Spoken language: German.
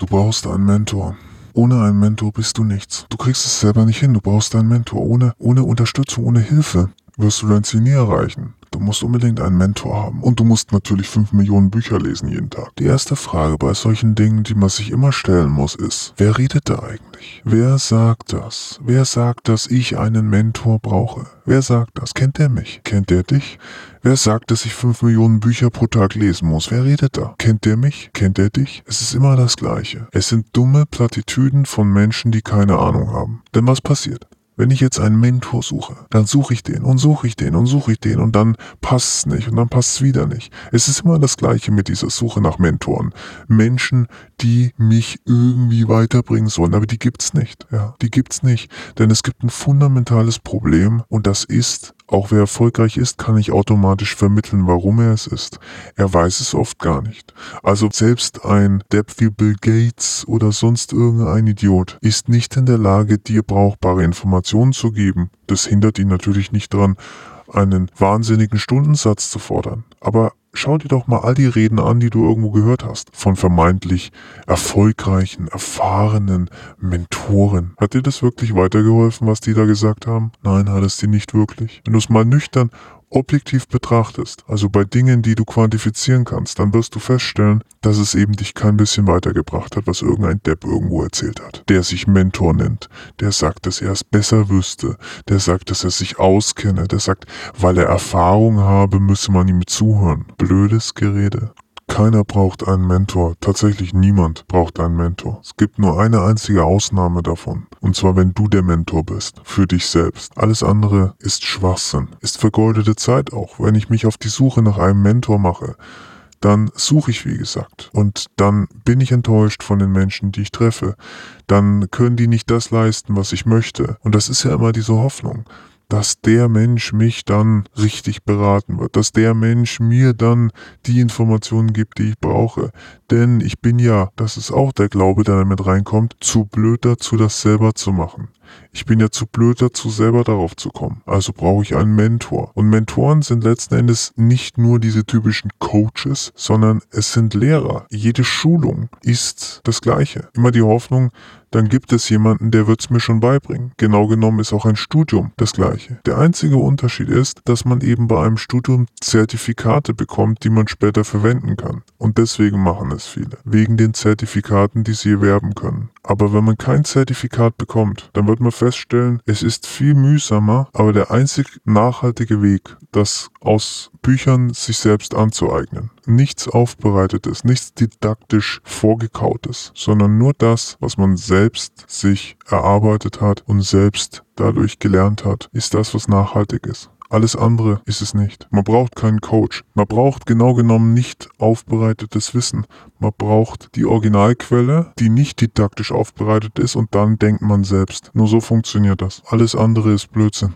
Du brauchst einen Mentor. Ohne einen Mentor bist du nichts. Du kriegst es selber nicht hin. Du brauchst einen Mentor. Ohne, ohne Unterstützung, ohne Hilfe wirst du dein Ziel nie erreichen. Du musst unbedingt einen Mentor haben. Und du musst natürlich 5 Millionen Bücher lesen jeden Tag. Die erste Frage bei solchen Dingen, die man sich immer stellen muss, ist, wer redet da eigentlich? Wer sagt das? Wer sagt, dass ich einen Mentor brauche? Wer sagt das? Kennt der mich? Kennt der dich? Wer sagt, dass ich 5 Millionen Bücher pro Tag lesen muss? Wer redet da? Kennt der mich? Kennt der dich? Es ist immer das Gleiche. Es sind dumme Plattitüden von Menschen, die keine Ahnung haben. Denn was passiert? Wenn ich jetzt einen Mentor suche, dann suche ich den und suche ich den und suche ich den und dann passt es nicht und dann passt es wieder nicht. Es ist immer das Gleiche mit dieser Suche nach Mentoren. Menschen, die mich irgendwie weiterbringen sollen, aber die gibt's nicht. Ja, die gibt's nicht, denn es gibt ein fundamentales Problem und das ist auch wer erfolgreich ist, kann nicht automatisch vermitteln, warum er es ist. Er weiß es oft gar nicht. Also selbst ein Depp wie Bill Gates oder sonst irgendein Idiot ist nicht in der Lage, dir brauchbare Informationen zu geben. Das hindert ihn natürlich nicht daran, einen wahnsinnigen Stundensatz zu fordern. Aber schau dir doch mal all die Reden an, die du irgendwo gehört hast. Von vermeintlich erfolgreichen, erfahrenen Mentoren. Hat dir das wirklich weitergeholfen, was die da gesagt haben? Nein, hat es dir nicht wirklich. Wenn du es mal nüchtern objektiv betrachtest, also bei Dingen, die du quantifizieren kannst, dann wirst du feststellen, dass es eben dich kein bisschen weitergebracht hat, was irgendein Depp irgendwo erzählt hat. Der sich Mentor nennt, der sagt, dass er es besser wüsste, der sagt, dass er sich auskenne, der sagt, weil er Erfahrung habe, müsse man ihm zuhören. Blödes Gerede. Keiner braucht einen Mentor. Tatsächlich niemand braucht einen Mentor. Es gibt nur eine einzige Ausnahme davon. Und zwar, wenn du der Mentor bist. Für dich selbst. Alles andere ist Schwachsinn. Ist vergeudete Zeit auch. Wenn ich mich auf die Suche nach einem Mentor mache, dann suche ich, wie gesagt. Und dann bin ich enttäuscht von den Menschen, die ich treffe. Dann können die nicht das leisten, was ich möchte. Und das ist ja immer diese Hoffnung dass der Mensch mich dann richtig beraten wird, dass der Mensch mir dann die Informationen gibt, die ich brauche. Denn ich bin ja, das ist auch der Glaube, der damit reinkommt, zu blöd dazu, das selber zu machen. Ich bin ja zu blöd dazu, selber darauf zu kommen. Also brauche ich einen Mentor. Und Mentoren sind letzten Endes nicht nur diese typischen Coaches, sondern es sind Lehrer. Jede Schulung ist das Gleiche. Immer die Hoffnung, dann gibt es jemanden, der wird es mir schon beibringen. Genau genommen ist auch ein Studium das gleiche. Der einzige Unterschied ist, dass man eben bei einem Studium Zertifikate bekommt, die man später verwenden kann. Und deswegen machen es viele. Wegen den Zertifikaten, die sie erwerben können. Aber wenn man kein Zertifikat bekommt, dann wird man feststellen, es ist viel mühsamer, aber der einzig nachhaltige Weg, das aus Büchern sich selbst anzueignen. Nichts Aufbereitetes, nichts didaktisch Vorgekautes, sondern nur das, was man selbst sich erarbeitet hat und selbst dadurch gelernt hat, ist das, was nachhaltig ist. Alles andere ist es nicht. Man braucht keinen Coach. Man braucht genau genommen nicht aufbereitetes Wissen. Man braucht die Originalquelle, die nicht didaktisch aufbereitet ist und dann denkt man selbst. Nur so funktioniert das. Alles andere ist Blödsinn.